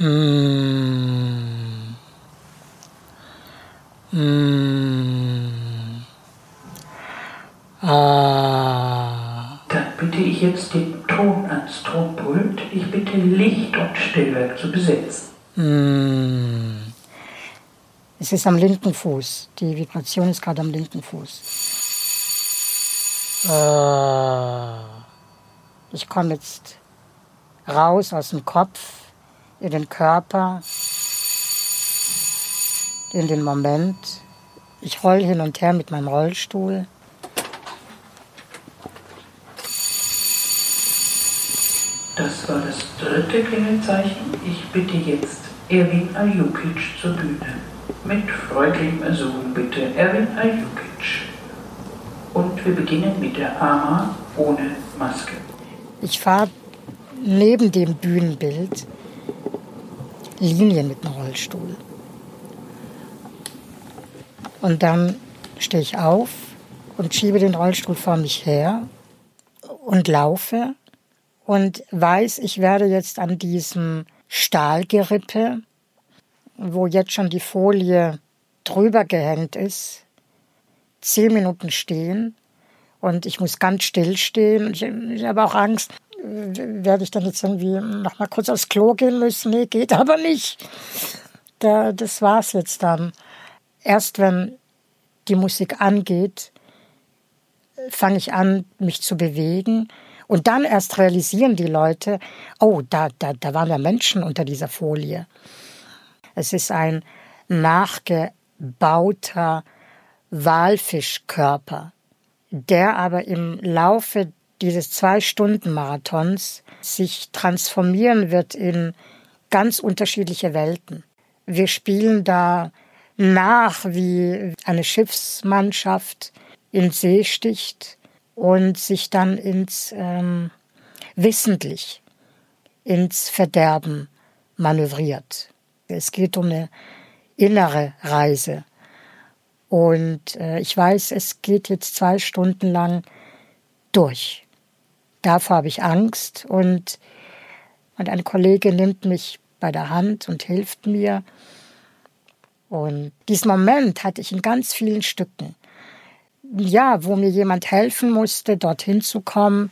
Mm. Mm. Ah. Dann bitte ich jetzt den Ton ans Tonpult. Ich bitte Licht und Stille zu besetzen. Mm. Es ist am linken Fuß. Die Vibration ist gerade am linken Fuß. Ah. Ich komme jetzt raus aus dem Kopf in den Körper, in den Moment. Ich roll hin und her mit meinem Rollstuhl. Das war das dritte Klingelzeichen. Ich bitte jetzt Erwin Ajukic zur Bühne. Mit freundlichem Ersuchen bitte Erwin Ajukic. Und wir beginnen mit der Ama ohne Maske. Ich fahre neben dem Bühnenbild Linien mit dem Rollstuhl. Und dann stehe ich auf und schiebe den Rollstuhl vor mich her und laufe und weiß, ich werde jetzt an diesem Stahlgerippe, wo jetzt schon die Folie drüber gehängt ist, zehn Minuten stehen und ich muss ganz still stehen. Ich, ich habe auch Angst, werde ich dann jetzt irgendwie noch mal kurz aufs Klo gehen müssen? Nee, geht aber nicht. Da, das war's jetzt dann. Erst wenn die Musik angeht, fange ich an, mich zu bewegen. Und dann erst realisieren die Leute, oh, da, da, da waren ja Menschen unter dieser Folie. Es ist ein nachgebauter Walfischkörper, der aber im Laufe dieses Zwei-Stunden-Marathons sich transformieren wird in ganz unterschiedliche Welten. Wir spielen da nach, wie eine Schiffsmannschaft in See sticht und sich dann ins ähm, wissentlich ins Verderben manövriert. Es geht um eine innere Reise. Und äh, ich weiß, es geht jetzt zwei Stunden lang durch davor habe ich Angst und, und ein Kollege nimmt mich bei der Hand und hilft mir. Und diesen Moment hatte ich in ganz vielen Stücken. Ja, wo mir jemand helfen musste, dorthin zu kommen.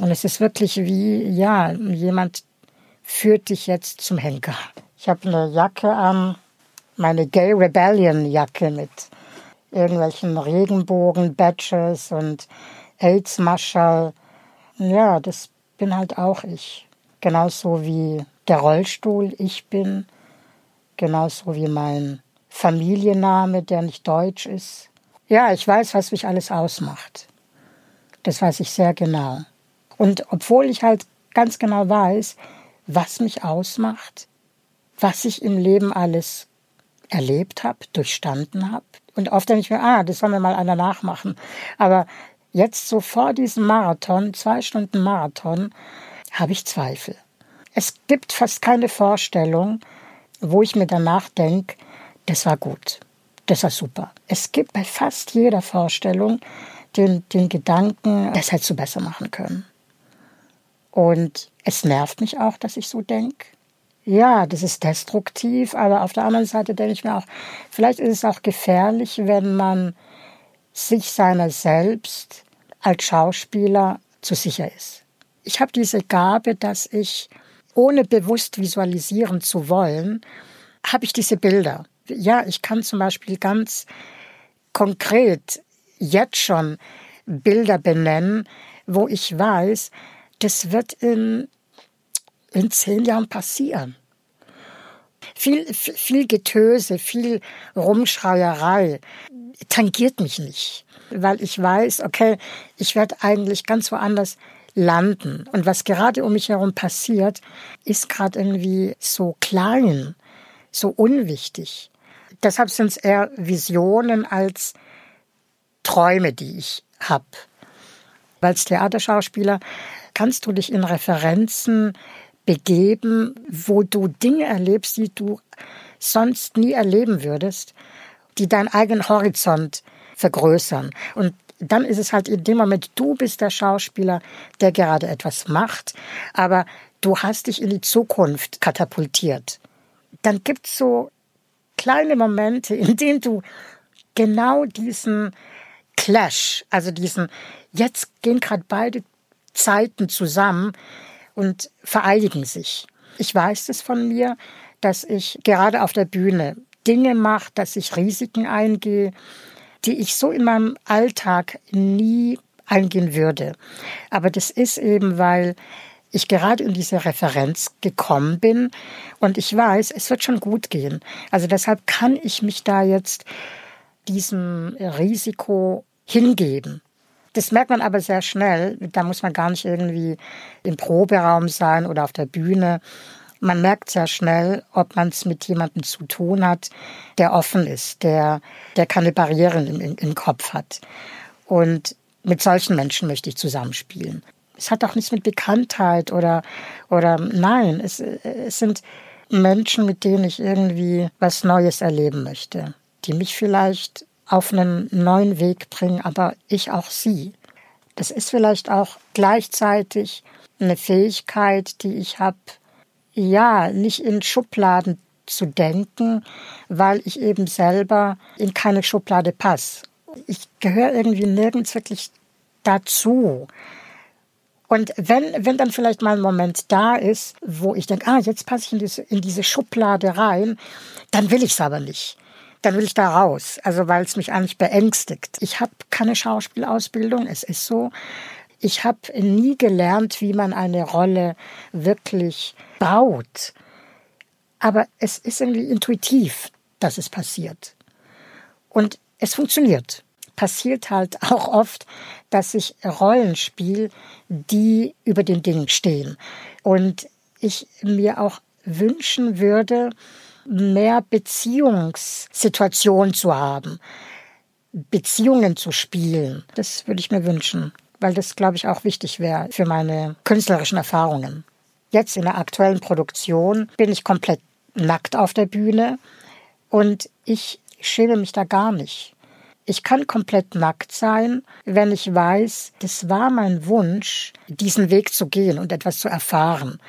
Und es ist wirklich wie, ja, jemand führt dich jetzt zum Henker. Ich habe eine Jacke an, meine Gay Rebellion Jacke mit irgendwelchen Regenbogen, Badges und AIDS-Marschall ja, das bin halt auch ich. Genauso wie der Rollstuhl ich bin. Genauso wie mein Familienname, der nicht deutsch ist. Ja, ich weiß, was mich alles ausmacht. Das weiß ich sehr genau. Und obwohl ich halt ganz genau weiß, was mich ausmacht, was ich im Leben alles erlebt habe, durchstanden habe. Und oft denke ich mir, ah, das soll mir mal einer nachmachen. Aber Jetzt so vor diesem Marathon, zwei Stunden Marathon, habe ich Zweifel. Es gibt fast keine Vorstellung, wo ich mir danach denke, das war gut, das war super. Es gibt bei fast jeder Vorstellung den, den Gedanken, das hättest du besser machen können. Und es nervt mich auch, dass ich so denke. Ja, das ist destruktiv, aber auf der anderen Seite denke ich mir auch, vielleicht ist es auch gefährlich, wenn man sich seiner selbst als Schauspieler zu sicher ist. Ich habe diese Gabe, dass ich, ohne bewusst visualisieren zu wollen, habe ich diese Bilder. Ja, ich kann zum Beispiel ganz konkret jetzt schon Bilder benennen, wo ich weiß, das wird in, in zehn Jahren passieren. Viel, viel Getöse, viel Rumschreierei tangiert mich nicht weil ich weiß, okay, ich werde eigentlich ganz woanders landen. Und was gerade um mich herum passiert, ist gerade irgendwie so klein, so unwichtig. Deshalb sind es eher Visionen als Träume, die ich habe. Als Theaterschauspieler kannst du dich in Referenzen begeben, wo du Dinge erlebst, die du sonst nie erleben würdest, die deinen eigenen Horizont vergrößern. Und dann ist es halt in dem Moment, du bist der Schauspieler, der gerade etwas macht, aber du hast dich in die Zukunft katapultiert. Dann gibt's so kleine Momente, in denen du genau diesen Clash, also diesen, jetzt gehen gerade beide Zeiten zusammen und vereinigen sich. Ich weiß das von mir, dass ich gerade auf der Bühne Dinge mache, dass ich Risiken eingehe, die ich so in meinem Alltag nie eingehen würde. Aber das ist eben, weil ich gerade in diese Referenz gekommen bin und ich weiß, es wird schon gut gehen. Also deshalb kann ich mich da jetzt diesem Risiko hingeben. Das merkt man aber sehr schnell. Da muss man gar nicht irgendwie im Proberaum sein oder auf der Bühne. Man merkt sehr schnell, ob man es mit jemandem zu tun hat, der offen ist, der, der keine Barrieren im, im Kopf hat. Und mit solchen Menschen möchte ich zusammenspielen. Es hat auch nichts mit Bekanntheit oder, oder nein, es, es sind Menschen, mit denen ich irgendwie was Neues erleben möchte, die mich vielleicht auf einen neuen Weg bringen, aber ich auch sie. Das ist vielleicht auch gleichzeitig eine Fähigkeit, die ich habe, ja, nicht in Schubladen zu denken, weil ich eben selber in keine Schublade passe. Ich gehöre irgendwie nirgends wirklich dazu. Und wenn, wenn dann vielleicht mal ein Moment da ist, wo ich denke, ah, jetzt passe ich in diese, in diese Schublade rein, dann will ich es aber nicht. Dann will ich da raus, also weil es mich eigentlich beängstigt. Ich habe keine Schauspielausbildung, es ist so. Ich habe nie gelernt, wie man eine Rolle wirklich baut. Aber es ist irgendwie intuitiv, dass es passiert. Und es funktioniert passiert halt auch oft, dass ich Rollen spiele, die über den Dingen stehen. Und ich mir auch wünschen würde, mehr Beziehungssituationen zu haben, Beziehungen zu spielen. Das würde ich mir wünschen, weil das, glaube ich, auch wichtig wäre für meine künstlerischen Erfahrungen. Jetzt in der aktuellen Produktion bin ich komplett nackt auf der Bühne und ich schäme mich da gar nicht. Ich kann komplett nackt sein, wenn ich weiß, das war mein Wunsch, diesen Weg zu gehen und etwas zu erfahren.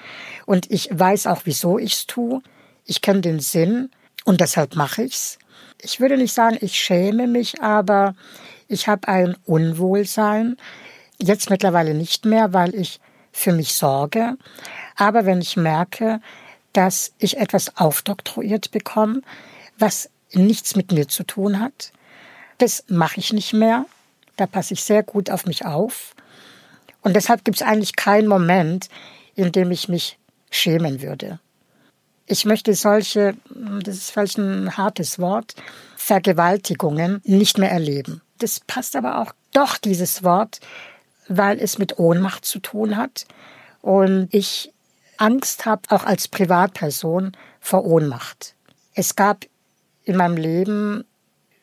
Und ich weiß auch, wieso ich es tue. Ich kenne den Sinn und deshalb mache ich's. Ich würde nicht sagen, ich schäme mich, aber ich habe ein Unwohlsein. Jetzt mittlerweile nicht mehr, weil ich für mich sorge. Aber wenn ich merke, dass ich etwas aufdoktroyiert bekomme, was nichts mit mir zu tun hat, das mache ich nicht mehr. Da passe ich sehr gut auf mich auf. Und deshalb gibt es eigentlich keinen Moment, in dem ich mich schämen würde. Ich möchte solche, das ist vielleicht ein hartes Wort, Vergewaltigungen nicht mehr erleben. Das passt aber auch doch, dieses Wort, weil es mit Ohnmacht zu tun hat. Und ich Angst habe, auch als Privatperson, vor Ohnmacht. Es gab in meinem Leben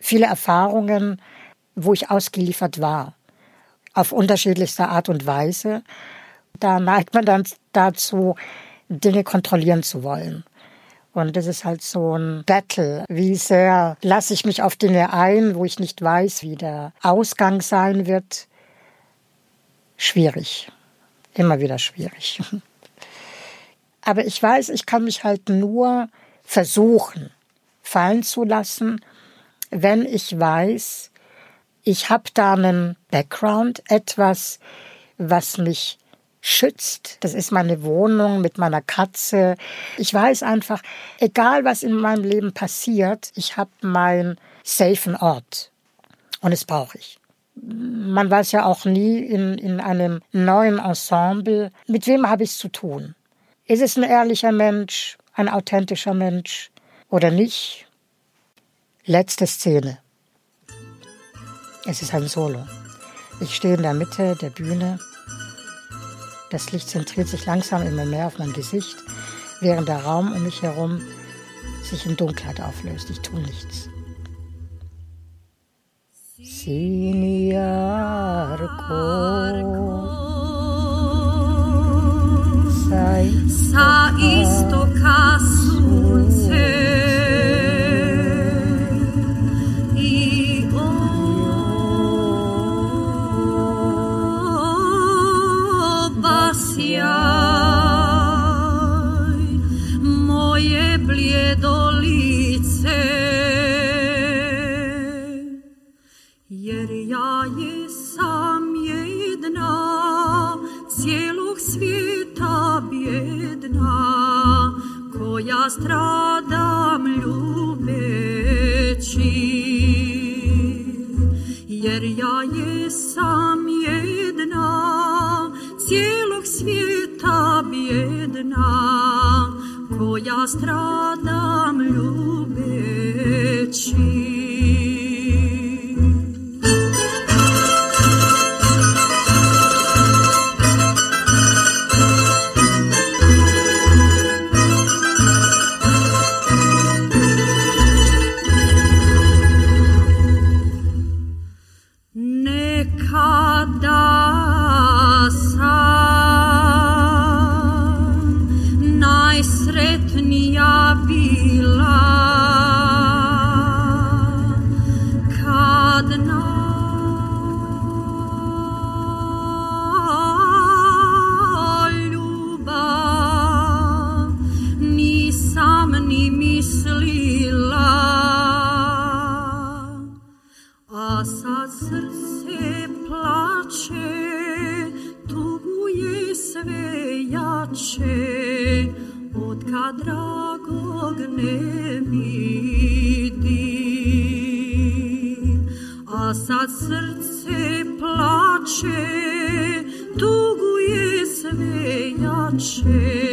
viele Erfahrungen, wo ich ausgeliefert war, auf unterschiedlichste Art und Weise. Da neigt man dann dazu, Dinge kontrollieren zu wollen. Und das ist halt so ein Battle. Wie sehr lasse ich mich auf Dinge ein, wo ich nicht weiß, wie der Ausgang sein wird. Schwierig. Immer wieder schwierig. Aber ich weiß, ich kann mich halt nur versuchen, fallen zu lassen wenn ich weiß, ich habe da einen Background, etwas, was mich schützt. Das ist meine Wohnung mit meiner Katze. Ich weiß einfach, egal was in meinem Leben passiert, ich habe meinen safen Ort. Und das brauche ich. Man weiß ja auch nie in, in einem neuen Ensemble, mit wem habe ich es zu tun. Ist es ein ehrlicher Mensch, ein authentischer Mensch oder nicht? Letzte Szene. Es ist ein Solo. Ich stehe in der Mitte der Bühne. Das Licht zentriert sich langsam immer mehr auf mein Gesicht, während der Raum um mich herum sich in Dunkelheit auflöst. Ich tue nichts. Sa bljedo lice. Jer ja jesam jedna Cijelog svijeta bjedna Koja stradam ljubeći. Jer ja jesam jedna Cijelog svijeta я страдам любячи. ni mislila. A sad srce plače Tuguje sve jače Od kad dragog ne vidi. A sad srce plače Tuguje sve jače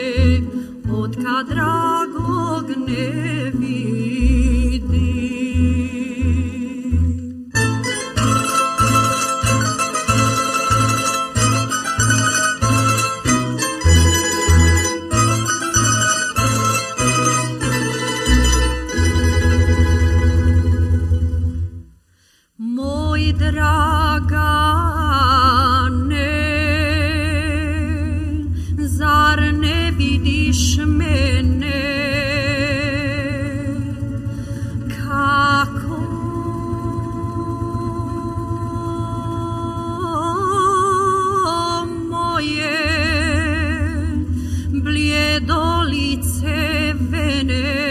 voi draga ne, zar ne vidiš moje bljedo lice vene.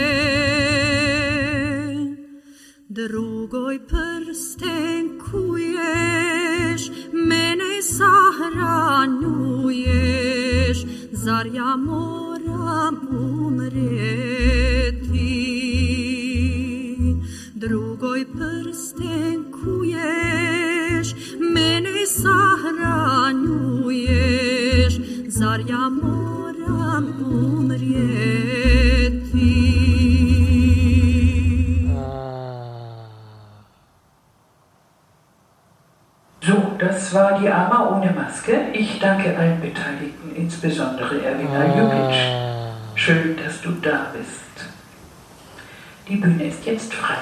Drugoj prsten kuješ, mene sahranjuješ, zar ja moram umreti? Drugoj prsten kuješ, mene sahranjuješ, zar ja moram Danke allen Beteiligten, insbesondere Erwina Jukic. Ah. Schön, dass du da bist. Die Bühne ist jetzt frei.